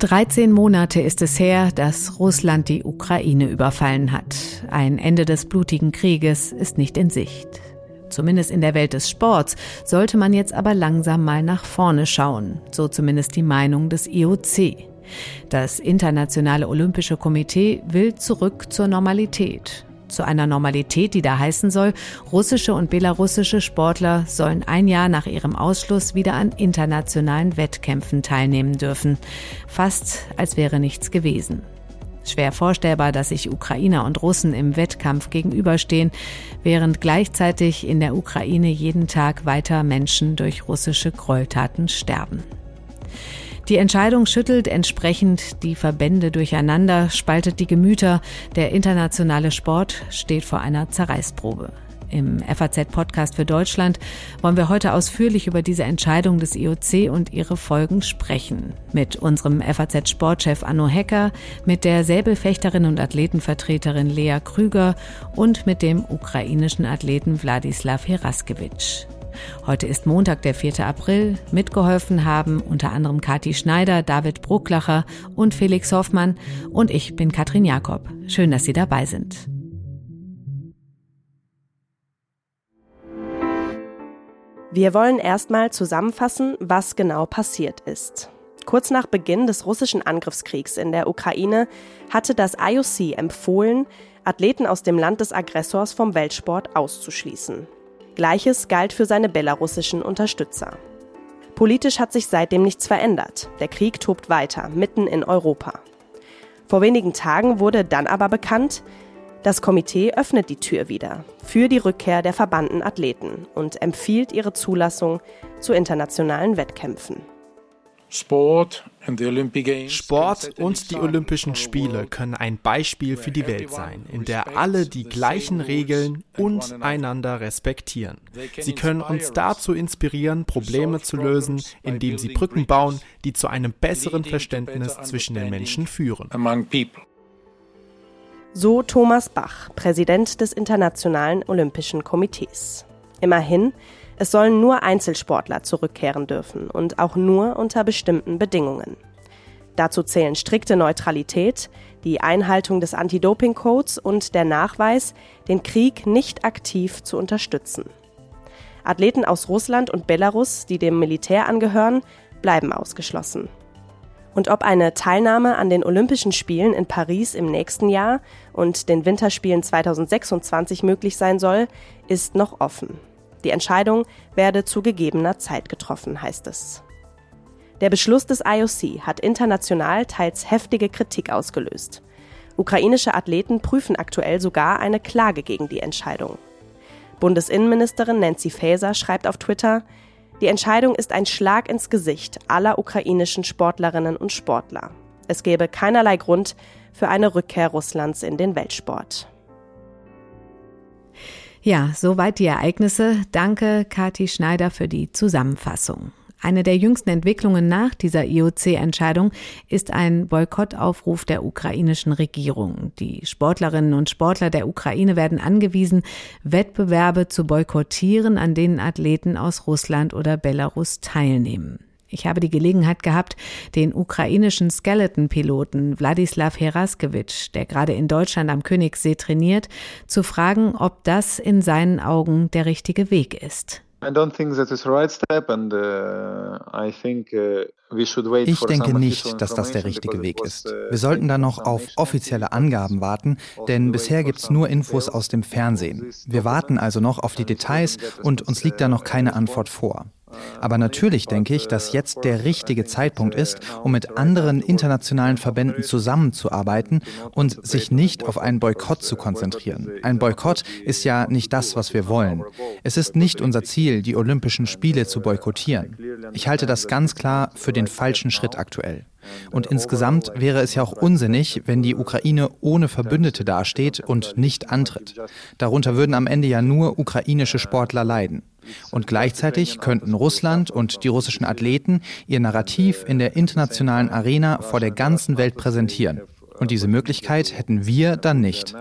13 Monate ist es her, dass Russland die Ukraine überfallen hat. Ein Ende des blutigen Krieges ist nicht in Sicht. Zumindest in der Welt des Sports sollte man jetzt aber langsam mal nach vorne schauen, so zumindest die Meinung des IOC. Das Internationale Olympische Komitee will zurück zur Normalität zu einer Normalität, die da heißen soll, russische und belarussische Sportler sollen ein Jahr nach ihrem Ausschluss wieder an internationalen Wettkämpfen teilnehmen dürfen. Fast als wäre nichts gewesen. Schwer vorstellbar, dass sich Ukrainer und Russen im Wettkampf gegenüberstehen, während gleichzeitig in der Ukraine jeden Tag weiter Menschen durch russische Gräueltaten sterben. Die Entscheidung schüttelt entsprechend die Verbände durcheinander, spaltet die Gemüter. Der internationale Sport steht vor einer Zerreißprobe. Im FAZ-Podcast für Deutschland wollen wir heute ausführlich über diese Entscheidung des IOC und ihre Folgen sprechen. Mit unserem FAZ-Sportchef Anno Hecker, mit der Säbelfechterin und Athletenvertreterin Lea Krüger und mit dem ukrainischen Athleten Wladislav Heraskewitsch. Heute ist Montag, der 4. April. Mitgeholfen haben unter anderem Kati Schneider, David Brucklacher und Felix Hoffmann. Und ich bin Katrin Jakob. Schön, dass Sie dabei sind. Wir wollen erstmal zusammenfassen, was genau passiert ist. Kurz nach Beginn des russischen Angriffskriegs in der Ukraine hatte das IOC empfohlen, Athleten aus dem Land des Aggressors vom Weltsport auszuschließen. Gleiches galt für seine belarussischen Unterstützer. Politisch hat sich seitdem nichts verändert. Der Krieg tobt weiter, mitten in Europa. Vor wenigen Tagen wurde dann aber bekannt, das Komitee öffnet die Tür wieder für die Rückkehr der verbannten Athleten und empfiehlt ihre Zulassung zu internationalen Wettkämpfen. Sport und die Olympischen Spiele können ein Beispiel für die Welt sein, in der alle die gleichen Regeln und einander respektieren. Sie können uns dazu inspirieren, Probleme zu lösen, indem sie Brücken bauen, die zu einem besseren Verständnis zwischen den Menschen führen. So Thomas Bach, Präsident des Internationalen Olympischen Komitees. Immerhin, es sollen nur Einzelsportler zurückkehren dürfen und auch nur unter bestimmten Bedingungen. Dazu zählen strikte Neutralität, die Einhaltung des Anti-Doping-Codes und der Nachweis, den Krieg nicht aktiv zu unterstützen. Athleten aus Russland und Belarus, die dem Militär angehören, bleiben ausgeschlossen. Und ob eine Teilnahme an den Olympischen Spielen in Paris im nächsten Jahr und den Winterspielen 2026 möglich sein soll, ist noch offen. Die Entscheidung werde zu gegebener Zeit getroffen, heißt es. Der Beschluss des IOC hat international teils heftige Kritik ausgelöst. Ukrainische Athleten prüfen aktuell sogar eine Klage gegen die Entscheidung. Bundesinnenministerin Nancy Faeser schreibt auf Twitter, die Entscheidung ist ein Schlag ins Gesicht aller ukrainischen Sportlerinnen und Sportler. Es gäbe keinerlei Grund für eine Rückkehr Russlands in den Weltsport. Ja, soweit die Ereignisse. Danke, Kati Schneider, für die Zusammenfassung. Eine der jüngsten Entwicklungen nach dieser IOC-Entscheidung ist ein Boykottaufruf der ukrainischen Regierung. Die Sportlerinnen und Sportler der Ukraine werden angewiesen, Wettbewerbe zu boykottieren, an denen Athleten aus Russland oder Belarus teilnehmen. Ich habe die Gelegenheit gehabt, den ukrainischen Skeleton-Piloten Wladislav Heraskewitsch, der gerade in Deutschland am Königssee trainiert, zu fragen, ob das in seinen Augen der richtige Weg ist. Uh, uh, ich denke nicht, dass das der richtige Weg ist. Uh, Wir sollten da noch auf offizielle Angaben warten, denn bisher gibt es nur Infos aus dem Fernsehen. Wir warten also noch auf die Details und uns liegt da noch keine Antwort vor. Aber natürlich denke ich, dass jetzt der richtige Zeitpunkt ist, um mit anderen internationalen Verbänden zusammenzuarbeiten und sich nicht auf einen Boykott zu konzentrieren. Ein Boykott ist ja nicht das, was wir wollen. Es ist nicht unser Ziel, die Olympischen Spiele zu boykottieren. Ich halte das ganz klar für den falschen Schritt aktuell. Und insgesamt wäre es ja auch unsinnig, wenn die Ukraine ohne Verbündete dasteht und nicht antritt. Darunter würden am Ende ja nur ukrainische Sportler leiden. Und gleichzeitig könnten Russland und die russischen Athleten ihr Narrativ in der internationalen Arena vor der ganzen Welt präsentieren. Und diese Möglichkeit hätten wir dann nicht.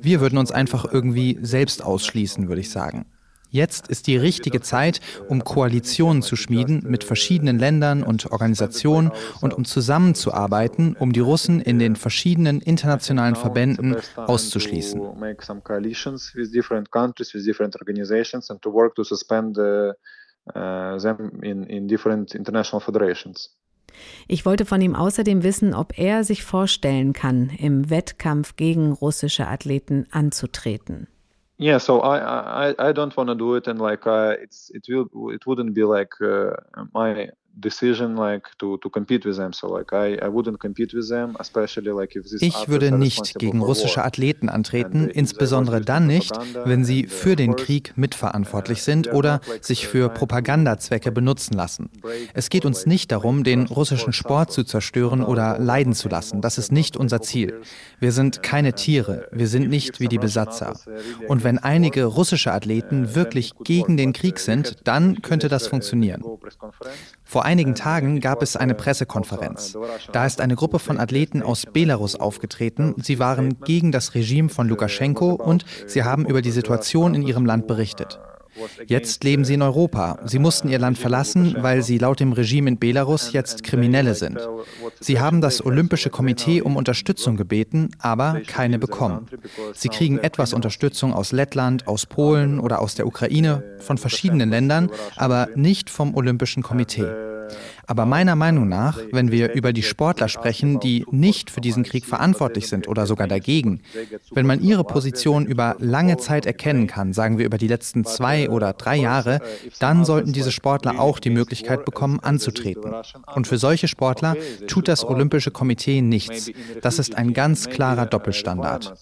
Wir würden uns einfach irgendwie selbst ausschließen, würde ich sagen. Jetzt ist die richtige Zeit, um Koalitionen zu schmieden mit verschiedenen Ländern und Organisationen und um zusammenzuarbeiten, um die Russen in den verschiedenen internationalen Verbänden auszuschließen. Ich wollte von ihm außerdem wissen, ob er sich vorstellen kann, im Wettkampf gegen russische Athleten anzutreten. Yeah so i i i don't want to do it and like uh, it's it will it wouldn't be like uh, my decision like to to compete with them so like I I wouldn't compete with them especially like if this Ich würde nicht gegen russische Athleten antreten, insbesondere dann nicht, wenn sie für den Krieg mitverantwortlich sind oder sich für Propagandazwecke benutzen lassen. Es geht uns nicht darum, den russischen Sport zu zerstören oder leiden zu lassen. Das ist nicht unser Ziel. Wir sind keine Tiere, wir sind nicht wie die Besatzer. Und wenn einige russische Athleten wirklich gegen den Krieg sind, dann könnte das funktionieren. Vor einigen Tagen gab es eine Pressekonferenz. Da ist eine Gruppe von Athleten aus Belarus aufgetreten. Sie waren gegen das Regime von Lukaschenko und sie haben über die Situation in ihrem Land berichtet. Jetzt leben sie in Europa. Sie mussten ihr Land verlassen, weil sie laut dem Regime in Belarus jetzt Kriminelle sind. Sie haben das Olympische Komitee um Unterstützung gebeten, aber keine bekommen. Sie kriegen etwas Unterstützung aus Lettland, aus Polen oder aus der Ukraine, von verschiedenen Ländern, aber nicht vom Olympischen Komitee. Aber meiner Meinung nach, wenn wir über die Sportler sprechen, die nicht für diesen Krieg verantwortlich sind oder sogar dagegen, wenn man ihre Position über lange Zeit erkennen kann, sagen wir über die letzten zwei oder drei Jahre, dann sollten diese Sportler auch die Möglichkeit bekommen, anzutreten. Und für solche Sportler tut das Olympische Komitee nichts. Das ist ein ganz klarer Doppelstandard.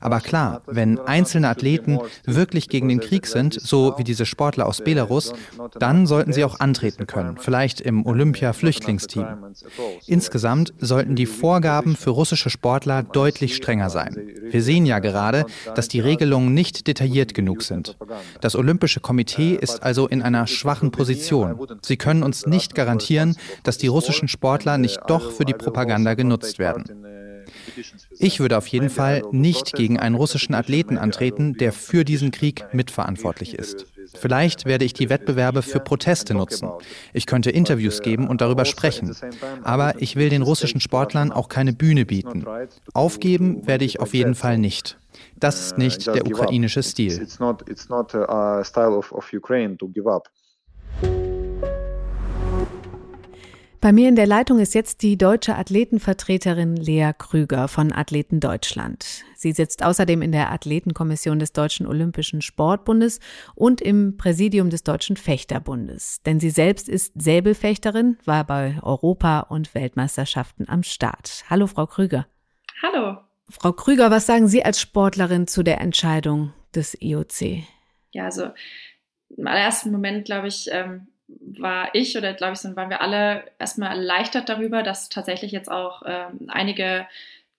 Aber klar, wenn einzelne Athleten wirklich gegen den Krieg sind, so wie diese Sportler aus Belarus, dann sollten sie auch antreten können, vielleicht im Olympia-Flüchtlingsteam. Insgesamt sollten die Vorgaben für russische Sportler deutlich strenger sein. Wir sehen ja gerade, dass die Regelungen nicht detailliert genug sind. Das Olympische Komitee ist also in einer schwachen Position. Sie können uns nicht garantieren, dass die russischen Sportler nicht doch für die Propaganda genutzt werden. Ich würde auf jeden Fall nicht gegen einen russischen Athleten antreten, der für diesen Krieg mitverantwortlich ist. Vielleicht werde ich die Wettbewerbe für Proteste nutzen. Ich könnte Interviews geben und darüber sprechen. Aber ich will den russischen Sportlern auch keine Bühne bieten. Aufgeben werde ich auf jeden Fall nicht. Das ist nicht der ukrainische Stil. Bei mir in der Leitung ist jetzt die deutsche Athletenvertreterin Lea Krüger von Athleten Deutschland. Sie sitzt außerdem in der Athletenkommission des Deutschen Olympischen Sportbundes und im Präsidium des Deutschen Fechterbundes. Denn sie selbst ist Säbelfechterin, war bei Europa- und Weltmeisterschaften am Start. Hallo, Frau Krüger. Hallo. Frau Krüger, was sagen Sie als Sportlerin zu der Entscheidung des IOC? Ja, also im allerersten Moment, glaube ich, ähm, war ich oder glaube ich, dann waren wir alle erstmal erleichtert darüber, dass tatsächlich jetzt auch ähm, einige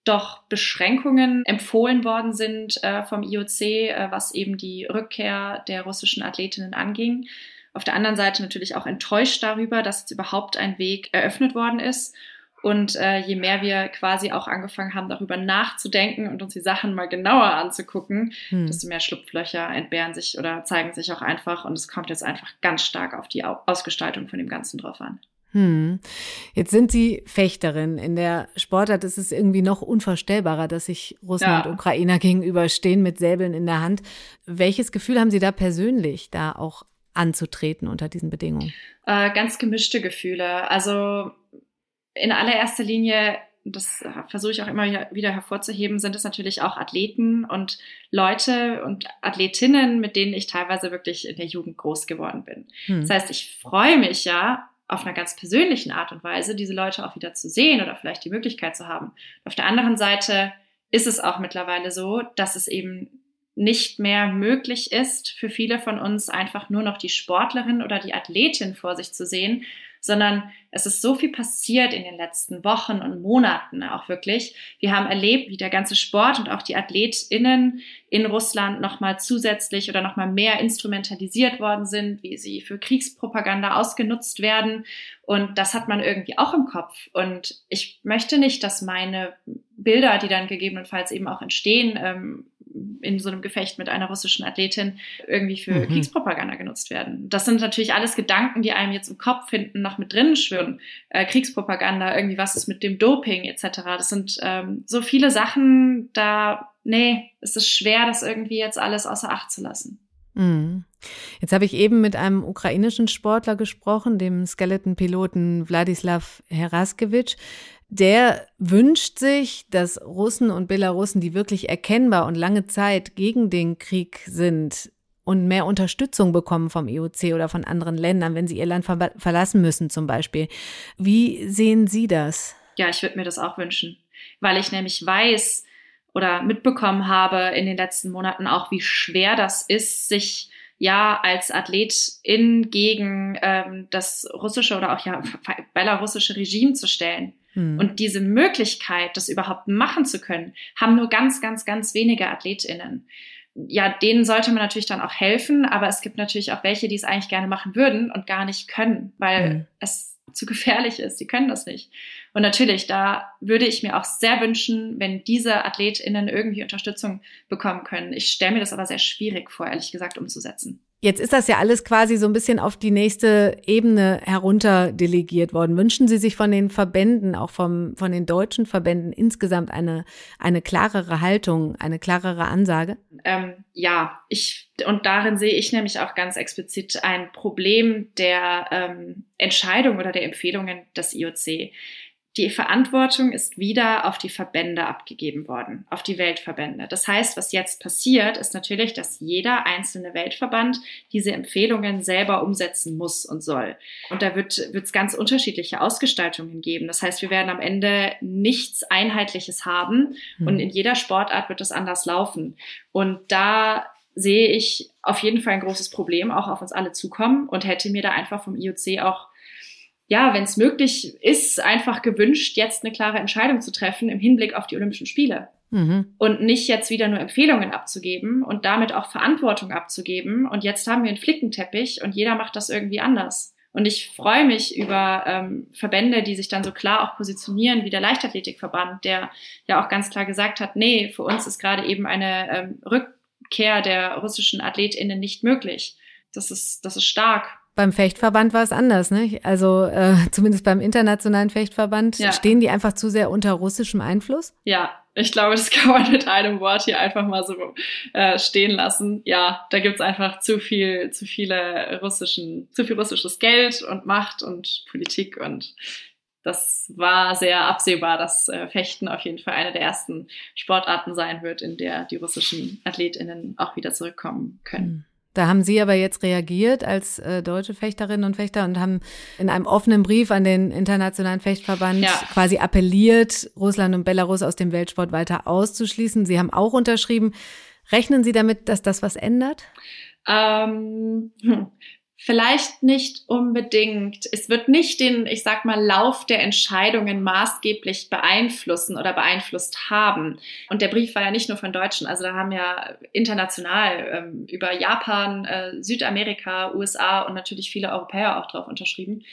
doch Beschränkungen empfohlen worden sind äh, vom IOC, äh, was eben die Rückkehr der russischen Athletinnen anging. Auf der anderen Seite natürlich auch enttäuscht darüber, dass jetzt überhaupt ein Weg eröffnet worden ist und äh, je mehr wir quasi auch angefangen haben, darüber nachzudenken und uns die Sachen mal genauer anzugucken, hm. desto mehr Schlupflöcher entbehren sich oder zeigen sich auch einfach. Und es kommt jetzt einfach ganz stark auf die Ausgestaltung von dem Ganzen drauf an. Hm. Jetzt sind Sie Fechterin. In der Sportart ist es irgendwie noch unvorstellbarer, dass sich Russen ja. und Ukrainer gegenüberstehen mit Säbeln in der Hand. Welches Gefühl haben Sie da persönlich, da auch anzutreten unter diesen Bedingungen? Äh, ganz gemischte Gefühle. Also in allererster Linie, das versuche ich auch immer wieder hervorzuheben, sind es natürlich auch Athleten und Leute und Athletinnen, mit denen ich teilweise wirklich in der Jugend groß geworden bin. Hm. Das heißt, ich freue mich ja auf einer ganz persönlichen Art und Weise, diese Leute auch wieder zu sehen oder vielleicht die Möglichkeit zu haben. Auf der anderen Seite ist es auch mittlerweile so, dass es eben nicht mehr möglich ist, für viele von uns einfach nur noch die Sportlerin oder die Athletin vor sich zu sehen, sondern es ist so viel passiert in den letzten Wochen und Monaten auch wirklich. Wir haben erlebt, wie der ganze Sport und auch die AthletInnen in Russland nochmal zusätzlich oder nochmal mehr instrumentalisiert worden sind, wie sie für Kriegspropaganda ausgenutzt werden. Und das hat man irgendwie auch im Kopf. Und ich möchte nicht, dass meine Bilder, die dann gegebenenfalls eben auch entstehen, ähm, in so einem Gefecht mit einer russischen Athletin irgendwie für mhm. Kriegspropaganda genutzt werden. Das sind natürlich alles Gedanken, die einem jetzt im Kopf hinten noch mit drinnen schwirren. Äh, Kriegspropaganda, irgendwie was ist mit dem Doping etc. Das sind ähm, so viele Sachen, da, nee, es ist schwer, das irgendwie jetzt alles außer Acht zu lassen. Mhm. Jetzt habe ich eben mit einem ukrainischen Sportler gesprochen, dem Skeleton-Piloten Wladislav Heraskevich. Der wünscht sich, dass Russen und Belarussen, die wirklich erkennbar und lange Zeit gegen den Krieg sind, und mehr Unterstützung bekommen vom IOC e oder von anderen Ländern, wenn sie ihr Land ver verlassen müssen zum Beispiel. Wie sehen Sie das? Ja, ich würde mir das auch wünschen, weil ich nämlich weiß oder mitbekommen habe in den letzten Monaten auch, wie schwer das ist, sich ja als Athletin gegen ähm, das russische oder auch ja belarussische Regime zu stellen. Hm. Und diese Möglichkeit, das überhaupt machen zu können, haben nur ganz, ganz, ganz wenige AthletInnen. Ja, denen sollte man natürlich dann auch helfen, aber es gibt natürlich auch welche, die es eigentlich gerne machen würden und gar nicht können, weil hm. es zu gefährlich ist. Sie können das nicht. Und natürlich, da würde ich mir auch sehr wünschen, wenn diese AthletInnen irgendwie Unterstützung bekommen können. Ich stelle mir das aber sehr schwierig vor, ehrlich gesagt, umzusetzen. Jetzt ist das ja alles quasi so ein bisschen auf die nächste Ebene herunter delegiert worden. Wünschen Sie sich von den Verbänden, auch vom, von den deutschen Verbänden insgesamt eine, eine klarere Haltung, eine klarere Ansage? Ähm, ja, ich, und darin sehe ich nämlich auch ganz explizit ein Problem der ähm, Entscheidung oder der Empfehlungen des IOC. Die Verantwortung ist wieder auf die Verbände abgegeben worden, auf die Weltverbände. Das heißt, was jetzt passiert, ist natürlich, dass jeder einzelne Weltverband diese Empfehlungen selber umsetzen muss und soll. Und da wird es ganz unterschiedliche Ausgestaltungen geben. Das heißt, wir werden am Ende nichts Einheitliches haben mhm. und in jeder Sportart wird es anders laufen. Und da sehe ich auf jeden Fall ein großes Problem auch auf uns alle zukommen und hätte mir da einfach vom IOC auch ja, wenn es möglich ist, einfach gewünscht, jetzt eine klare Entscheidung zu treffen im Hinblick auf die Olympischen Spiele. Mhm. Und nicht jetzt wieder nur Empfehlungen abzugeben und damit auch Verantwortung abzugeben. Und jetzt haben wir einen Flickenteppich und jeder macht das irgendwie anders. Und ich freue mich über ähm, Verbände, die sich dann so klar auch positionieren, wie der Leichtathletikverband, der ja auch ganz klar gesagt hat, nee, für uns ist gerade eben eine ähm, Rückkehr der russischen AthletInnen nicht möglich. Das ist, das ist stark. Beim Fechtverband war es anders, ne? Also äh, zumindest beim internationalen Fechtverband ja. stehen die einfach zu sehr unter russischem Einfluss. Ja, ich glaube, das kann man mit einem Wort hier einfach mal so äh, stehen lassen. Ja, da gibt's einfach zu viel, zu viele russischen, zu viel russisches Geld und Macht und Politik und das war sehr absehbar, dass äh, Fechten auf jeden Fall eine der ersten Sportarten sein wird, in der die russischen AthletInnen auch wieder zurückkommen können. Mhm. Da haben Sie aber jetzt reagiert als äh, deutsche Fechterinnen und Fechter und haben in einem offenen Brief an den Internationalen Fechtverband ja. quasi appelliert, Russland und Belarus aus dem Weltsport weiter auszuschließen. Sie haben auch unterschrieben. Rechnen Sie damit, dass das was ändert? Ähm, hm. Vielleicht nicht unbedingt. Es wird nicht den, ich sag mal, Lauf der Entscheidungen maßgeblich beeinflussen oder beeinflusst haben. Und der Brief war ja nicht nur von Deutschen, also da haben ja international ähm, über Japan, äh, Südamerika, USA und natürlich viele Europäer auch drauf unterschrieben.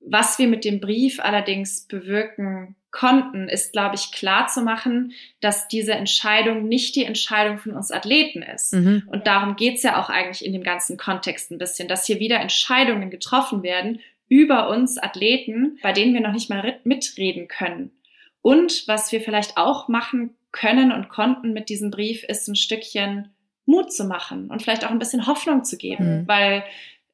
Was wir mit dem Brief allerdings bewirken konnten, ist, glaube ich, klar zu machen, dass diese Entscheidung nicht die Entscheidung von uns Athleten ist. Mhm. Und darum geht's ja auch eigentlich in dem ganzen Kontext ein bisschen, dass hier wieder Entscheidungen getroffen werden über uns Athleten, bei denen wir noch nicht mal mitreden können. Und was wir vielleicht auch machen können und konnten mit diesem Brief, ist ein Stückchen Mut zu machen und vielleicht auch ein bisschen Hoffnung zu geben, mhm. weil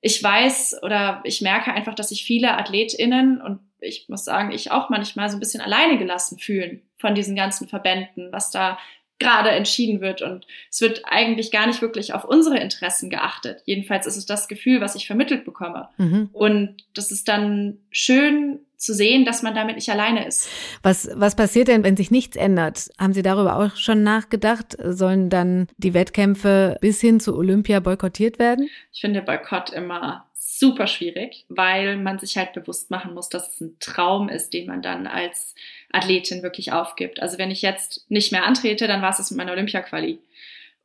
ich weiß oder ich merke einfach, dass sich viele AthletInnen und ich muss sagen, ich auch manchmal so ein bisschen alleine gelassen fühlen von diesen ganzen Verbänden, was da gerade entschieden wird. Und es wird eigentlich gar nicht wirklich auf unsere Interessen geachtet. Jedenfalls ist es das Gefühl, was ich vermittelt bekomme. Mhm. Und das ist dann schön zu sehen, dass man damit nicht alleine ist. Was, was passiert denn, wenn sich nichts ändert? Haben Sie darüber auch schon nachgedacht? Sollen dann die Wettkämpfe bis hin zu Olympia boykottiert werden? Ich finde Boykott immer super schwierig, weil man sich halt bewusst machen muss, dass es ein Traum ist, den man dann als Athletin wirklich aufgibt. Also wenn ich jetzt nicht mehr antrete, dann war es das mit meiner Olympia-Quali.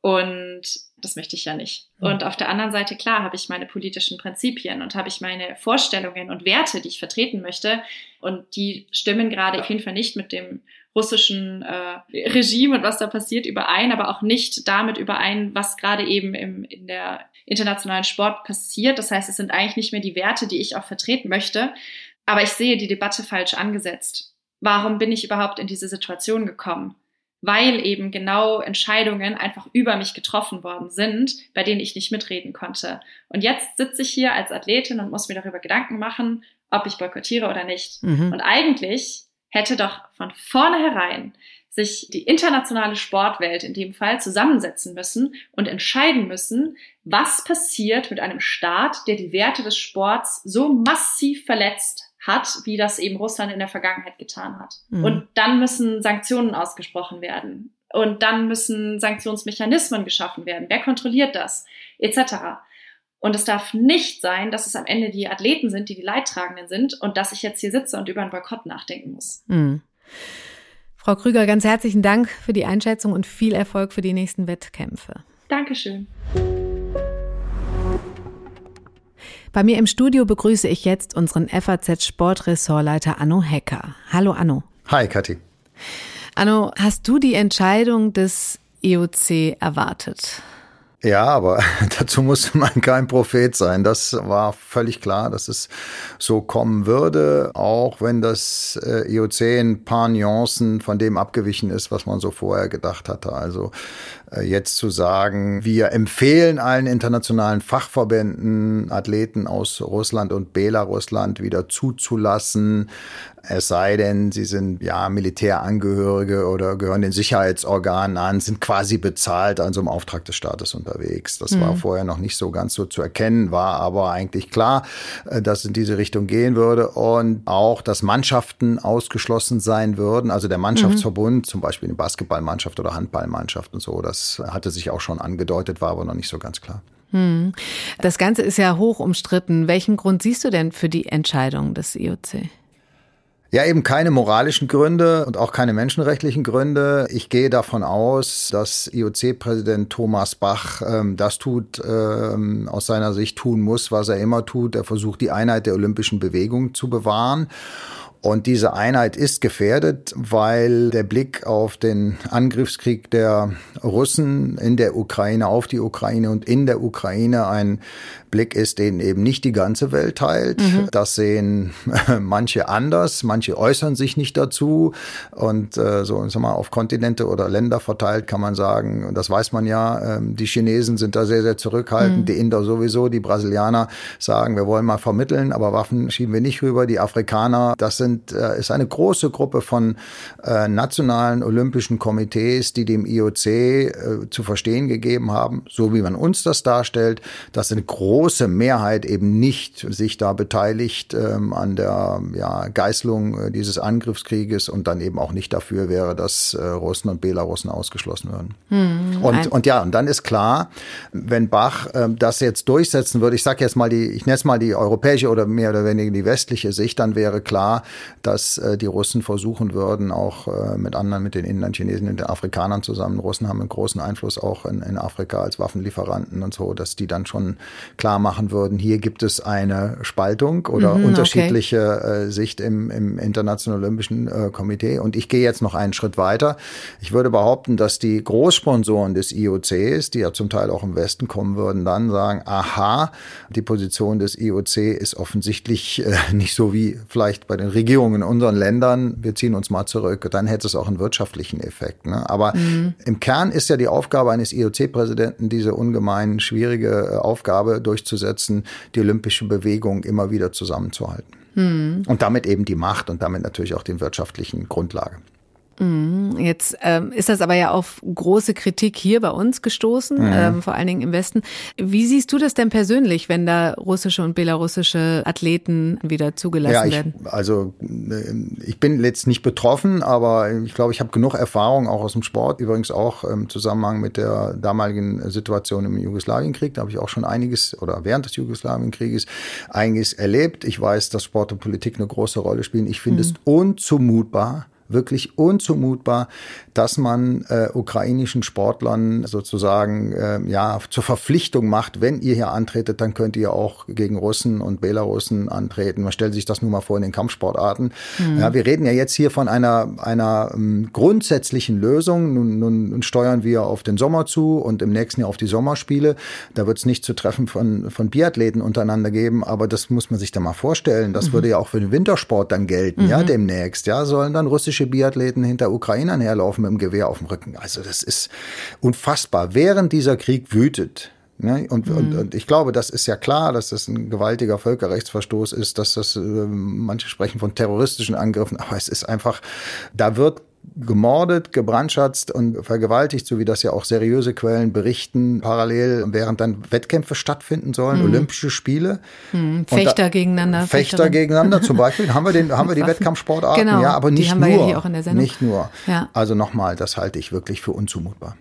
Und das möchte ich ja nicht. Mhm. Und auf der anderen Seite, klar, habe ich meine politischen Prinzipien und habe ich meine Vorstellungen und Werte, die ich vertreten möchte. Und die stimmen gerade auf jeden Fall nicht mit dem russischen äh, Regime und was da passiert überein, aber auch nicht damit überein, was gerade eben im, in der internationalen Sport passiert. Das heißt, es sind eigentlich nicht mehr die Werte, die ich auch vertreten möchte. Aber ich sehe die Debatte falsch angesetzt. Warum bin ich überhaupt in diese Situation gekommen? Weil eben genau Entscheidungen einfach über mich getroffen worden sind, bei denen ich nicht mitreden konnte. Und jetzt sitze ich hier als Athletin und muss mir darüber Gedanken machen, ob ich boykottiere oder nicht. Mhm. Und eigentlich hätte doch von vornherein sich die internationale Sportwelt in dem Fall zusammensetzen müssen und entscheiden müssen, was passiert mit einem Staat, der die Werte des Sports so massiv verletzt hat, wie das eben Russland in der Vergangenheit getan hat. Mhm. Und dann müssen Sanktionen ausgesprochen werden. Und dann müssen Sanktionsmechanismen geschaffen werden. Wer kontrolliert das? Etc. Und es darf nicht sein, dass es am Ende die Athleten sind, die die Leidtragenden sind und dass ich jetzt hier sitze und über einen Boykott nachdenken muss. Mhm. Frau Krüger, ganz herzlichen Dank für die Einschätzung und viel Erfolg für die nächsten Wettkämpfe. Dankeschön. Bei mir im Studio begrüße ich jetzt unseren FAZ Sportressortleiter Anno Hecker. Hallo Anno. Hi Kathi. Anno, hast du die Entscheidung des IOC erwartet? Ja, aber dazu musste man kein Prophet sein. Das war völlig klar, dass es so kommen würde, auch wenn das äh, IOC ein paar Nuancen von dem abgewichen ist, was man so vorher gedacht hatte. Also äh, jetzt zu sagen, wir empfehlen allen internationalen Fachverbänden, Athleten aus Russland und Belarusland wieder zuzulassen, es sei denn, sie sind ja Militärangehörige oder gehören den Sicherheitsorganen an, sind quasi bezahlt an so einem Auftrag des Staates unterwegs. Das mhm. war vorher noch nicht so ganz so zu erkennen, war aber eigentlich klar, äh, dass es in diese Richtung gehen würde und auch, dass Mannschaften ausgeschlossen sein würden. Also der Mannschaftsverbund, mhm. zum Beispiel eine Basketballmannschaft oder Handballmannschaft und so, das hatte sich auch schon angedeutet, war aber noch nicht so ganz klar. Mhm. Das Ganze ist ja hoch umstritten. Welchen Grund siehst du denn für die Entscheidung des IOC? Ja, eben keine moralischen Gründe und auch keine menschenrechtlichen Gründe. Ich gehe davon aus, dass IOC-Präsident Thomas Bach ähm, das tut, ähm, aus seiner Sicht tun muss, was er immer tut. Er versucht, die Einheit der olympischen Bewegung zu bewahren. Und diese Einheit ist gefährdet, weil der Blick auf den Angriffskrieg der Russen in der Ukraine, auf die Ukraine und in der Ukraine ein Blick ist, den eben nicht die ganze Welt teilt. Mhm. Das sehen manche anders, manche äußern sich nicht dazu. Und äh, so, sag mal, auf Kontinente oder Länder verteilt kann man sagen, und das weiß man ja, äh, die Chinesen sind da sehr, sehr zurückhaltend, mhm. die Inder sowieso, die Brasilianer sagen, wir wollen mal vermitteln, aber Waffen schieben wir nicht rüber. Die Afrikaner, das sind, äh, ist eine große Gruppe von äh, nationalen olympischen Komitees, die dem IOC äh, zu verstehen gegeben haben, so wie man uns das darstellt, dass eine große große Mehrheit eben nicht sich da beteiligt ähm, an der ja, Geißlung äh, dieses Angriffskrieges und dann eben auch nicht dafür wäre, dass äh, Russen und Belarussen ausgeschlossen würden. Hm, und, und ja, und dann ist klar, wenn Bach äh, das jetzt durchsetzen würde, ich sage jetzt mal die, ich nenne es mal die europäische oder mehr oder weniger die westliche Sicht, dann wäre klar, dass äh, die Russen versuchen würden, auch äh, mit anderen, mit den Indern, Chinesen und den Afrikanern zusammen, Russen haben einen großen Einfluss auch in, in Afrika als Waffenlieferanten und so, dass die dann schon klar klar machen würden, hier gibt es eine Spaltung oder mhm, unterschiedliche okay. äh, Sicht im, im Internationalen Olympischen äh, Komitee. Und ich gehe jetzt noch einen Schritt weiter. Ich würde behaupten, dass die Großsponsoren des IOCs, die ja zum Teil auch im Westen kommen würden, dann sagen, aha, die Position des IOC ist offensichtlich äh, nicht so wie vielleicht bei den Regierungen in unseren Ländern. Wir ziehen uns mal zurück. Dann hätte es auch einen wirtschaftlichen Effekt. Ne? Aber mhm. im Kern ist ja die Aufgabe eines IOC-Präsidenten, diese ungemein schwierige äh, Aufgabe durch durchzusetzen, die olympische Bewegung immer wieder zusammenzuhalten. Hm. Und damit eben die Macht und damit natürlich auch den wirtschaftlichen Grundlage. Mhm. Jetzt ähm, ist das aber ja auf große Kritik hier bei uns gestoßen, mhm. ähm, vor allen Dingen im Westen. Wie siehst du das denn persönlich, wenn da russische und belarussische Athleten wieder zugelassen ja, ich, werden? Also äh, ich bin jetzt nicht betroffen, aber ich glaube, ich habe genug Erfahrung auch aus dem Sport, übrigens auch im Zusammenhang mit der damaligen Situation im Jugoslawienkrieg. Da habe ich auch schon einiges oder während des Jugoslawienkrieges einiges erlebt. Ich weiß, dass Sport und Politik eine große Rolle spielen. Ich finde mhm. es unzumutbar, wirklich unzumutbar, dass man äh, ukrainischen Sportlern sozusagen äh, ja zur Verpflichtung macht, wenn ihr hier antretet, dann könnt ihr auch gegen Russen und Belarussen antreten. Man stellt sich das nun mal vor in den Kampfsportarten. Mhm. Ja, wir reden ja jetzt hier von einer einer ähm, grundsätzlichen Lösung. Nun, nun, nun steuern wir auf den Sommer zu und im nächsten Jahr auf die Sommerspiele. Da wird es nicht zu Treffen von von Biathleten untereinander geben, aber das muss man sich da mal vorstellen. Das mhm. würde ja auch für den Wintersport dann gelten, mhm. ja demnächst. Ja, sollen dann russische Biathleten hinter Ukrainern herlaufen mit dem Gewehr auf dem Rücken. Also das ist unfassbar. Während dieser Krieg wütet, Ne? Und, mhm. und, und ich glaube, das ist ja klar, dass das ein gewaltiger Völkerrechtsverstoß ist, dass das, äh, manche sprechen von terroristischen Angriffen, aber es ist einfach, da wird gemordet, gebrandschatzt und vergewaltigt, so wie das ja auch seriöse Quellen berichten, parallel, während dann Wettkämpfe stattfinden sollen, mhm. Olympische Spiele. Mhm. Fechter da, gegeneinander. Fechter Fechterin. gegeneinander zum Beispiel. haben wir, den, haben wir die Wettkampfsportarten, genau, ja, aber nicht nur. Ja nicht nur. Ja. Also nochmal, das halte ich wirklich für unzumutbar.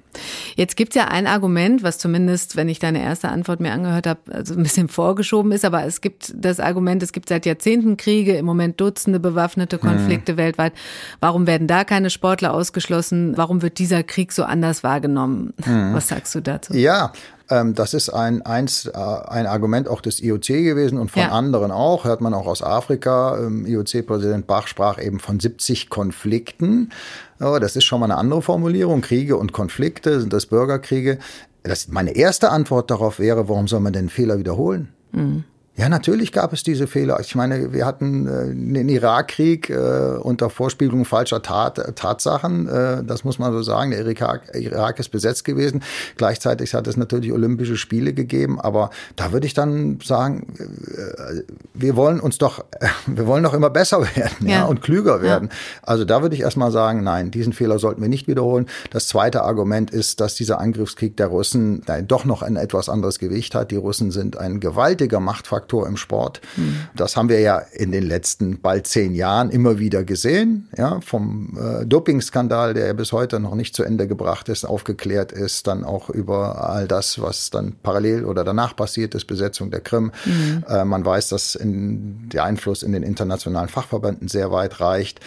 Jetzt gibt's ja ein Argument, was zumindest, wenn ich deine erste Antwort mir angehört habe, also ein bisschen vorgeschoben ist, aber es gibt das Argument, es gibt seit Jahrzehnten Kriege, im Moment Dutzende bewaffnete Konflikte mhm. weltweit. Warum werden da keine Sportler ausgeschlossen? Warum wird dieser Krieg so anders wahrgenommen? Mhm. Was sagst du dazu? Ja, ähm, das ist ein, eins, äh, ein Argument auch des IOC gewesen und von ja. anderen auch, hört man auch aus Afrika. Ähm, IOC-Präsident Bach sprach eben von 70 Konflikten. Oh, das ist schon mal eine andere Formulierung. Kriege und Konflikte, sind das Bürgerkriege? Das, meine erste Antwort darauf wäre, warum soll man den Fehler wiederholen? Mhm. Ja, natürlich gab es diese Fehler. Ich meine, wir hatten äh, den Irakkrieg äh, unter Vorspiegelung falscher Tat, äh, Tatsachen. Äh, das muss man so sagen. Der Irak, Irak ist besetzt gewesen. Gleichzeitig hat es natürlich Olympische Spiele gegeben. Aber da würde ich dann sagen, äh, wir wollen uns doch, wir wollen doch immer besser werden ja. ja und klüger werden. Ja. Also da würde ich erstmal sagen, nein, diesen Fehler sollten wir nicht wiederholen. Das zweite Argument ist, dass dieser Angriffskrieg der Russen nein, doch noch ein etwas anderes Gewicht hat. Die Russen sind ein gewaltiger Machtfaktor Faktor im Sport. Mhm. Das haben wir ja in den letzten bald zehn Jahren immer wieder gesehen. Ja, vom äh, Dopingskandal, der ja bis heute noch nicht zu Ende gebracht ist, aufgeklärt ist, dann auch über all das, was dann parallel oder danach passiert ist, Besetzung der Krim. Mhm. Äh, man weiß, dass in, der Einfluss in den internationalen Fachverbänden sehr weit reicht.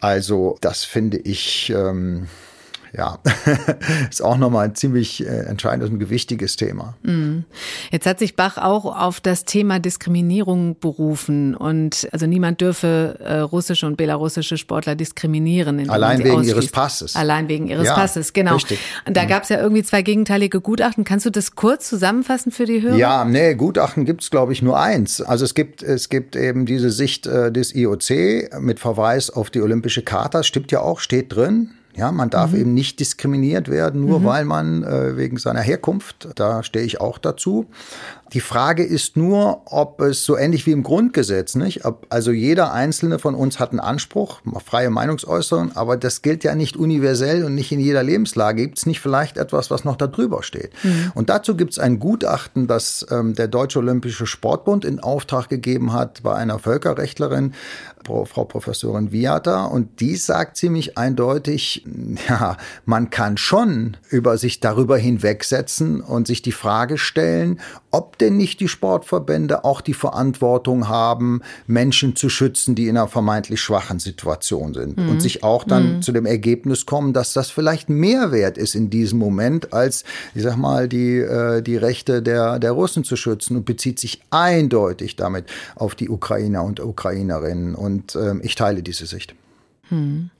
Also das finde ich ähm, ja, ist auch nochmal ein ziemlich äh, entscheidendes und gewichtiges Thema. Mhm. Jetzt hat sich Bach auch auf das Thema Diskriminierung berufen und also niemand dürfe äh, russische und belarussische Sportler diskriminieren. Allein wegen ausschließt. ihres Passes. Allein wegen ihres ja, Passes, genau. Richtig. Und da mhm. gab es ja irgendwie zwei gegenteilige Gutachten. Kannst du das kurz zusammenfassen für die Hörer? Ja, nee, Gutachten gibt's glaube ich nur eins. Also es gibt es gibt eben diese Sicht äh, des IOC mit Verweis auf die Olympische Charta, stimmt ja auch, steht drin. Ja, man darf mhm. eben nicht diskriminiert werden, nur mhm. weil man äh, wegen seiner Herkunft, da stehe ich auch dazu. Die Frage ist nur, ob es so ähnlich wie im Grundgesetz, nicht? Ob, also jeder einzelne von uns hat einen Anspruch, freie Meinungsäußerung, aber das gilt ja nicht universell und nicht in jeder Lebenslage. Gibt es nicht vielleicht etwas, was noch da drüber steht? Mhm. Und dazu gibt es ein Gutachten, das ähm, der Deutsche Olympische Sportbund in Auftrag gegeben hat bei einer Völkerrechtlerin, Frau Professorin Viata, und die sagt ziemlich eindeutig, ja, man kann schon über sich darüber hinwegsetzen und sich die Frage stellen, ob denn nicht die Sportverbände auch die Verantwortung haben, Menschen zu schützen, die in einer vermeintlich schwachen Situation sind mhm. und sich auch dann mhm. zu dem Ergebnis kommen, dass das vielleicht mehr wert ist in diesem Moment, als, ich sag mal, die, äh, die Rechte der, der Russen zu schützen und bezieht sich eindeutig damit auf die Ukrainer und Ukrainerinnen. Und äh, ich teile diese Sicht. Hm.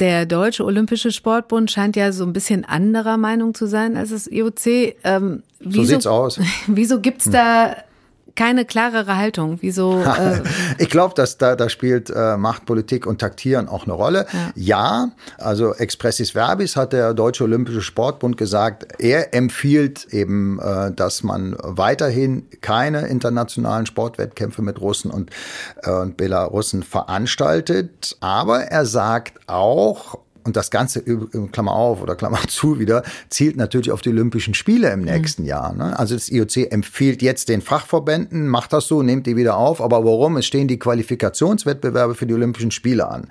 Der Deutsche Olympische Sportbund scheint ja so ein bisschen anderer Meinung zu sein als das IOC. Ähm, wieso, so sieht's aus. Wieso gibt's da keine klarere Haltung. Wieso? Äh ich glaube, dass da, da spielt äh, Machtpolitik und Taktieren auch eine Rolle. Ja. ja, also expressis verbis hat der Deutsche Olympische Sportbund gesagt, er empfiehlt eben, äh, dass man weiterhin keine internationalen Sportwettkämpfe mit Russen und, äh, und Belarussen veranstaltet. Aber er sagt auch, und das Ganze, Klammer auf oder Klammer zu wieder, zielt natürlich auf die Olympischen Spiele im nächsten mhm. Jahr. Ne? Also das IOC empfiehlt jetzt den Fachverbänden, macht das so, nehmt die wieder auf. Aber warum? Es stehen die Qualifikationswettbewerbe für die Olympischen Spiele an.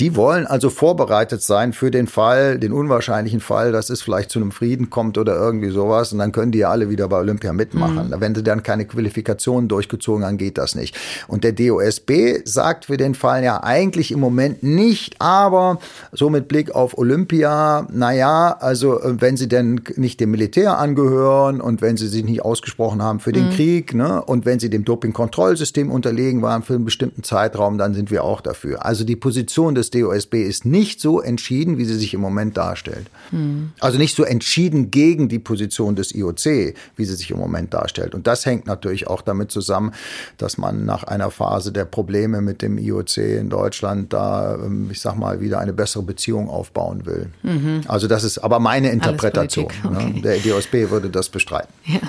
Die wollen also vorbereitet sein für den Fall, den unwahrscheinlichen Fall, dass es vielleicht zu einem Frieden kommt oder irgendwie sowas. Und dann können die ja alle wieder bei Olympia mitmachen. Mhm. Wenn sie dann keine Qualifikationen durchgezogen haben, geht das nicht. Und der DOSB sagt für den Fall ja eigentlich im Moment nicht, aber so mit Blick auf Olympia, naja, also äh, wenn sie denn nicht dem Militär angehören und wenn sie sich nicht ausgesprochen haben für den mhm. Krieg, ne, und wenn sie dem Dopingkontrollsystem unterlegen waren für einen bestimmten Zeitraum, dann sind wir auch dafür. Also die Position des DOSB ist nicht so entschieden, wie sie sich im Moment darstellt. Mhm. Also nicht so entschieden gegen die Position des IOC, wie sie sich im Moment darstellt. Und das hängt natürlich auch damit zusammen, dass man nach einer Phase der Probleme mit dem IOC in Deutschland da, ähm, ich sag mal, wieder eine bessere Beziehung aufbauen will. Mhm. Also das ist aber meine Interpretation. Ne? Okay. Der DOSB würde das bestreiten. Ja.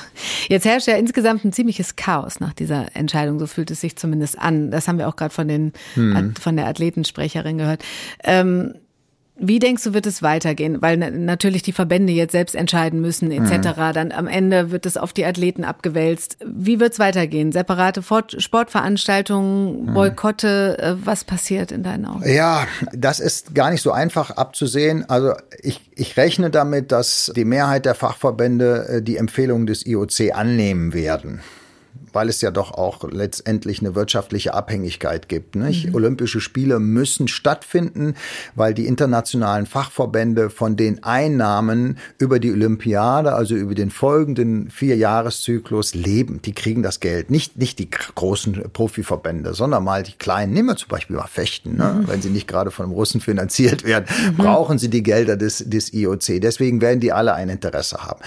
Jetzt herrscht ja insgesamt ein ziemliches Chaos nach dieser Entscheidung, so fühlt es sich zumindest an. Das haben wir auch gerade von, den, mhm. von der Athletensprecherin gehört. Ähm, wie denkst du, wird es weitergehen? Weil natürlich die Verbände jetzt selbst entscheiden müssen, etc. Mhm. Dann am Ende wird es auf die Athleten abgewälzt. Wie wird es weitergehen? Separate Sportveranstaltungen, mhm. Boykotte, mhm. was passiert in deinen Augen? Ja, das ist gar nicht so einfach abzusehen. Also ich, ich rechne damit, dass die Mehrheit der Fachverbände äh, die Empfehlungen des IOC annehmen werden weil es ja doch auch letztendlich eine wirtschaftliche Abhängigkeit gibt. Nicht? Mhm. Olympische Spiele müssen stattfinden, weil die internationalen Fachverbände von den Einnahmen über die Olympiade, also über den folgenden Vierjahreszyklus leben. Die kriegen das Geld. Nicht, nicht die großen Profiverbände, sondern mal die kleinen. Nehmen wir zum Beispiel mal Fechten. Ne? Mhm. Wenn sie nicht gerade von einem Russen finanziert werden, mhm. brauchen sie die Gelder des, des IOC. Deswegen werden die alle ein Interesse haben.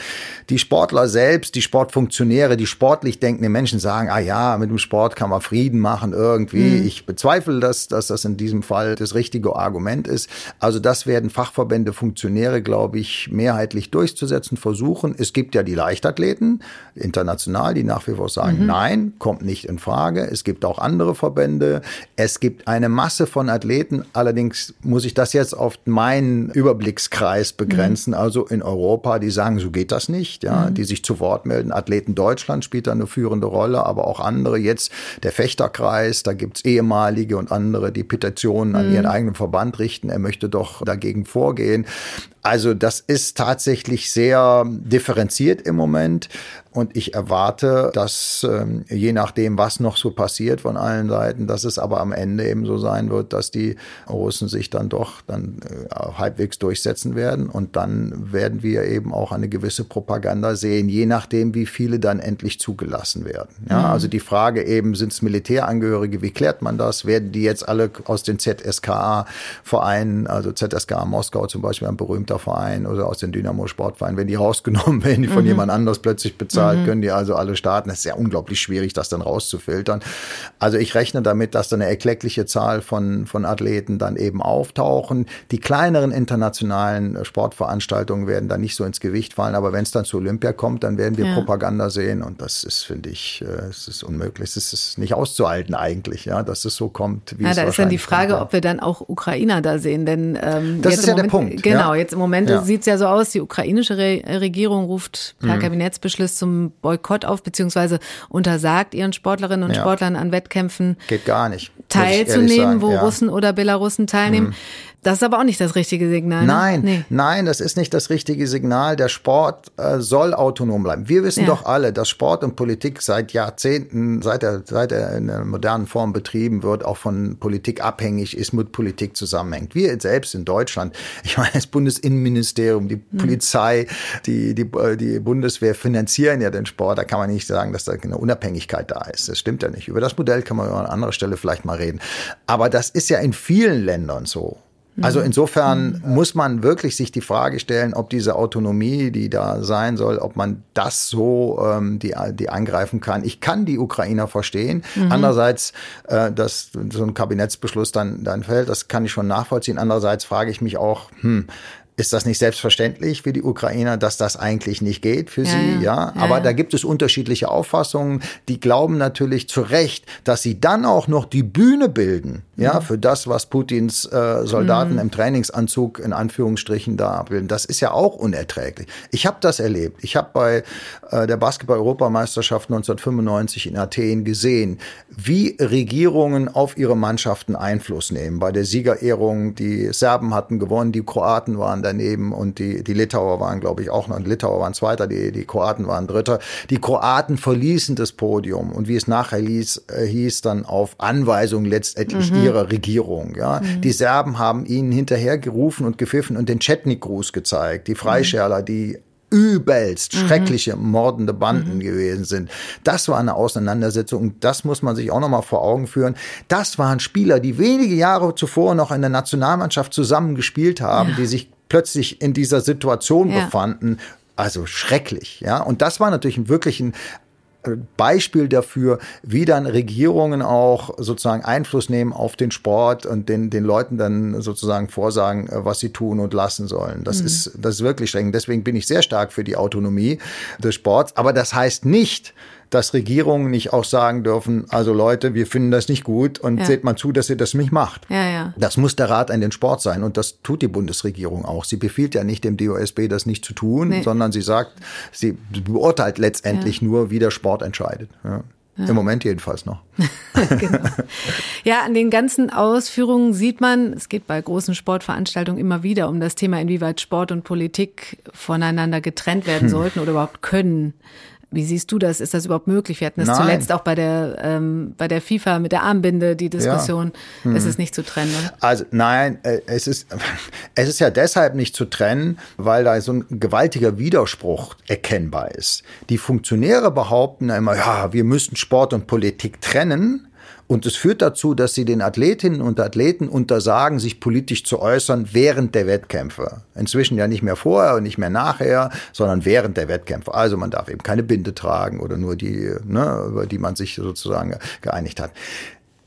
Die Sportler selbst, die Sportfunktionäre, die sportlich denkenden Menschen, Menschen sagen, ah ja, mit dem Sport kann man Frieden machen irgendwie. Mhm. Ich bezweifle das, dass das in diesem Fall das richtige Argument ist. Also das werden Fachverbände, Funktionäre, glaube ich, mehrheitlich durchzusetzen versuchen. Es gibt ja die Leichtathleten international, die nach wie vor sagen, mhm. nein, kommt nicht in Frage. Es gibt auch andere Verbände. Es gibt eine Masse von Athleten. Allerdings muss ich das jetzt auf meinen Überblickskreis begrenzen. Mhm. Also in Europa, die sagen, so geht das nicht, ja, mhm. die sich zu Wort melden. Athleten Deutschland spielt da eine führende Rolle. Rolle, aber auch andere. Jetzt der Fechterkreis, da gibt's ehemalige und andere, die Petitionen an mhm. ihren eigenen Verband richten. Er möchte doch dagegen vorgehen. Also das ist tatsächlich sehr differenziert im Moment. Und ich erwarte, dass ähm, je nachdem, was noch so passiert von allen Seiten, dass es aber am Ende eben so sein wird, dass die Russen sich dann doch dann äh, halbwegs durchsetzen werden. Und dann werden wir eben auch eine gewisse Propaganda sehen, je nachdem, wie viele dann endlich zugelassen werden. Ja, mhm. also die Frage eben, sind es Militärangehörige, wie klärt man das? Werden die jetzt alle aus den ZSKA-Vereinen, also ZSKA Moskau zum Beispiel, ein berühmter Verein oder aus den Dynamo-Sportvereinen, wenn die rausgenommen werden, die von mhm. jemand anders plötzlich bezahlt bezahlt, mhm. können die also alle starten. Es ist ja unglaublich schwierig, das dann rauszufiltern. Also ich rechne damit, dass da eine erkleckliche Zahl von, von Athleten dann eben auftauchen. Die kleineren internationalen Sportveranstaltungen werden da nicht so ins Gewicht fallen, aber wenn es dann zu Olympia kommt, dann werden wir ja. Propaganda sehen und das ist, finde ich, äh, es ist unmöglich. Es ist nicht auszuhalten eigentlich, ja, dass es so kommt, wie ja, es Da ist dann die Frage, kommt. ob wir dann auch Ukrainer da sehen, denn ähm, das ist ja Moment, der Punkt. Genau, ja. jetzt im Moment ja. sieht es ja so aus, die ukrainische Re Regierung ruft per mhm. Kabinettsbeschluss zum Boykott auf, beziehungsweise untersagt ihren Sportlerinnen und ja. Sportlern an Wettkämpfen Geht gar nicht, teilzunehmen, wo ja. Russen oder Belarussen teilnehmen. Mhm. Das ist aber auch nicht das richtige Signal. Ne? Nein, nee. nein, das ist nicht das richtige Signal. Der Sport äh, soll autonom bleiben. Wir wissen ja. doch alle, dass Sport und Politik seit Jahrzehnten, seit er, seit er in einer modernen Form betrieben wird, auch von Politik abhängig ist, mit Politik zusammenhängt. Wir selbst in Deutschland, ich meine, das Bundesinnenministerium, die mhm. Polizei, die, die, äh, die Bundeswehr finanzieren ja den Sport. Da kann man nicht sagen, dass da eine Unabhängigkeit da ist. Das stimmt ja nicht. Über das Modell kann man an anderer Stelle vielleicht mal reden. Aber das ist ja in vielen Ländern so. Also insofern muss man wirklich sich die Frage stellen, ob diese Autonomie, die da sein soll, ob man das so ähm, die, die angreifen kann. Ich kann die Ukrainer verstehen. Mhm. Andererseits, äh, dass so ein Kabinettsbeschluss dann, dann fällt, das kann ich schon nachvollziehen. Andererseits frage ich mich auch, hm, ist das nicht selbstverständlich für die Ukrainer, dass das eigentlich nicht geht für ja, sie? Ja, ja. aber da gibt es unterschiedliche Auffassungen. Die glauben natürlich zu Recht, dass sie dann auch noch die Bühne bilden, mhm. ja, für das, was Putins äh, Soldaten mhm. im Trainingsanzug in Anführungsstrichen da abbilden. Das ist ja auch unerträglich. Ich habe das erlebt. Ich habe bei äh, der Basketball-Europameisterschaft 1995 in Athen gesehen, wie Regierungen auf ihre Mannschaften Einfluss nehmen. Bei der Siegerehrung, die Serben hatten gewonnen, die Kroaten waren daneben und die, die Litauer waren, glaube ich, auch noch. Die Litauer waren Zweiter, die, die Kroaten waren Dritter. Die Kroaten verließen das Podium und wie es nachher hieß, äh, hieß dann auf Anweisung letztendlich mhm. ihrer Regierung. Ja, mhm. die Serben haben ihnen hinterher gerufen und gepfiffen und den Chetnik-Gruß gezeigt. Die Freischärler, die übelst mhm. schreckliche, mordende Banden mhm. gewesen sind. Das war eine Auseinandersetzung und das muss man sich auch nochmal vor Augen führen. Das waren Spieler, die wenige Jahre zuvor noch in der Nationalmannschaft zusammen gespielt haben, ja. die sich plötzlich in dieser Situation ja. befanden. Also schrecklich, ja. Und das war natürlich wirklich ein Beispiel dafür, wie dann Regierungen auch sozusagen Einfluss nehmen auf den Sport und den, den Leuten dann sozusagen vorsagen, äh, was sie tun und lassen sollen. Das mhm. ist, das ist wirklich streng. Deswegen bin ich sehr stark für die Autonomie des Sports. Aber das heißt nicht, dass Regierungen nicht auch sagen dürfen, also Leute, wir finden das nicht gut und ja. seht mal zu, dass ihr das nicht macht. Ja, ja. Das muss der Rat an den Sport sein und das tut die Bundesregierung auch. Sie befiehlt ja nicht dem DOSB, das nicht zu tun, nee. sondern sie sagt, sie beurteilt letztendlich ja. nur, wie der Sport entscheidet. Ja. Ja. Im Moment jedenfalls noch. genau. Ja, an den ganzen Ausführungen sieht man, es geht bei großen Sportveranstaltungen immer wieder um das Thema, inwieweit Sport und Politik voneinander getrennt werden hm. sollten oder überhaupt können. Wie siehst du das? Ist das überhaupt möglich? Wir hatten es zuletzt auch bei der, ähm, bei der FIFA mit der Armbinde, die Diskussion. Ja. Hm. Es ist nicht zu trennen. Oder? Also nein, äh, es ist, es ist ja deshalb nicht zu trennen, weil da so ein gewaltiger Widerspruch erkennbar ist. Die Funktionäre behaupten immer, ja, wir müssten Sport und Politik trennen. Und es führt dazu, dass sie den Athletinnen und Athleten untersagen, sich politisch zu äußern während der Wettkämpfe. Inzwischen ja nicht mehr vorher und nicht mehr nachher, sondern während der Wettkämpfe. Also man darf eben keine Binde tragen oder nur die, ne, über die man sich sozusagen geeinigt hat.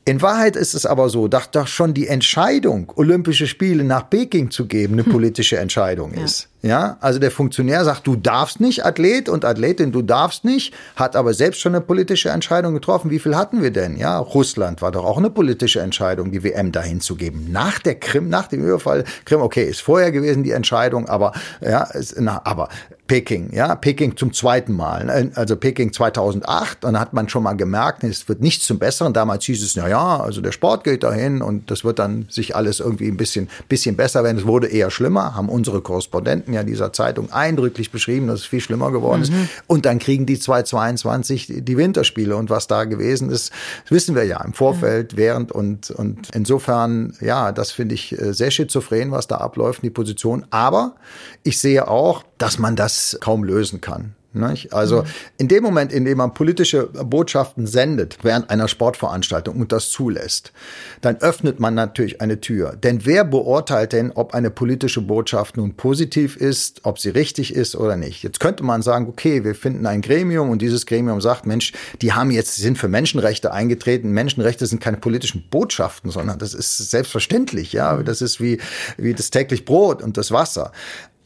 In Wahrheit ist es aber so, dass doch schon die Entscheidung, Olympische Spiele nach Peking zu geben, eine hm. politische Entscheidung ist. Ja, also der Funktionär sagt, du darfst nicht, Athlet und Athletin, du darfst nicht, hat aber selbst schon eine politische Entscheidung getroffen. Wie viel hatten wir denn? Ja, Russland war doch auch eine politische Entscheidung, die WM dahin zu geben. Nach der Krim, nach dem Überfall Krim, okay, ist vorher gewesen die Entscheidung, aber ja, ist, na, aber Peking, ja, Peking zum zweiten Mal, also Peking 2008, und dann hat man schon mal gemerkt, es wird nichts zum Besseren. Damals hieß es, na ja, also der Sport geht dahin und das wird dann sich alles irgendwie ein bisschen, bisschen besser werden. Es wurde eher schlimmer, haben unsere Korrespondenten ja dieser Zeitung eindrücklich beschrieben, dass es viel schlimmer geworden ist. Mhm. Und dann kriegen die 2022 die Winterspiele. Und was da gewesen ist, wissen wir ja im Vorfeld, mhm. während und, und insofern, ja, das finde ich äh, sehr schizophren, was da abläuft, die Position. Aber ich sehe auch, dass man das kaum lösen kann. Nicht? Also mhm. in dem Moment, in dem man politische Botschaften sendet während einer Sportveranstaltung und das zulässt, dann öffnet man natürlich eine Tür. Denn wer beurteilt denn, ob eine politische Botschaft nun positiv ist, ob sie richtig ist oder nicht? Jetzt könnte man sagen, okay, wir finden ein Gremium und dieses Gremium sagt, Mensch, die haben jetzt, sind für Menschenrechte eingetreten. Menschenrechte sind keine politischen Botschaften, sondern das ist selbstverständlich, ja. Das ist wie, wie das täglich Brot und das Wasser.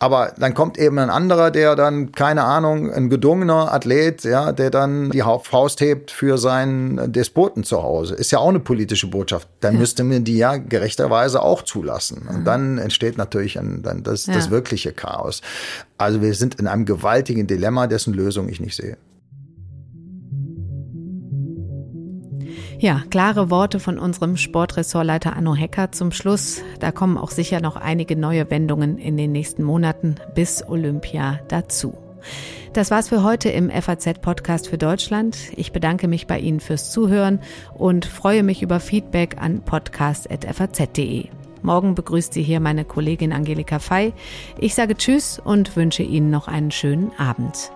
Aber dann kommt eben ein anderer, der dann, keine Ahnung, ein gedungener Athlet, ja, der dann die Faust hebt für seinen Despoten zu Hause. Ist ja auch eine politische Botschaft. Dann ja. müsste man die ja gerechterweise auch zulassen. Und dann entsteht natürlich ein, dann das, ja. das wirkliche Chaos. Also wir sind in einem gewaltigen Dilemma, dessen Lösung ich nicht sehe. Ja, klare Worte von unserem Sportressortleiter Anno Hecker zum Schluss. Da kommen auch sicher noch einige neue Wendungen in den nächsten Monaten bis Olympia dazu. Das war's für heute im FAZ-Podcast für Deutschland. Ich bedanke mich bei Ihnen fürs Zuhören und freue mich über Feedback an podcast.faz.de. Morgen begrüßt Sie hier meine Kollegin Angelika Fey. Ich sage Tschüss und wünsche Ihnen noch einen schönen Abend.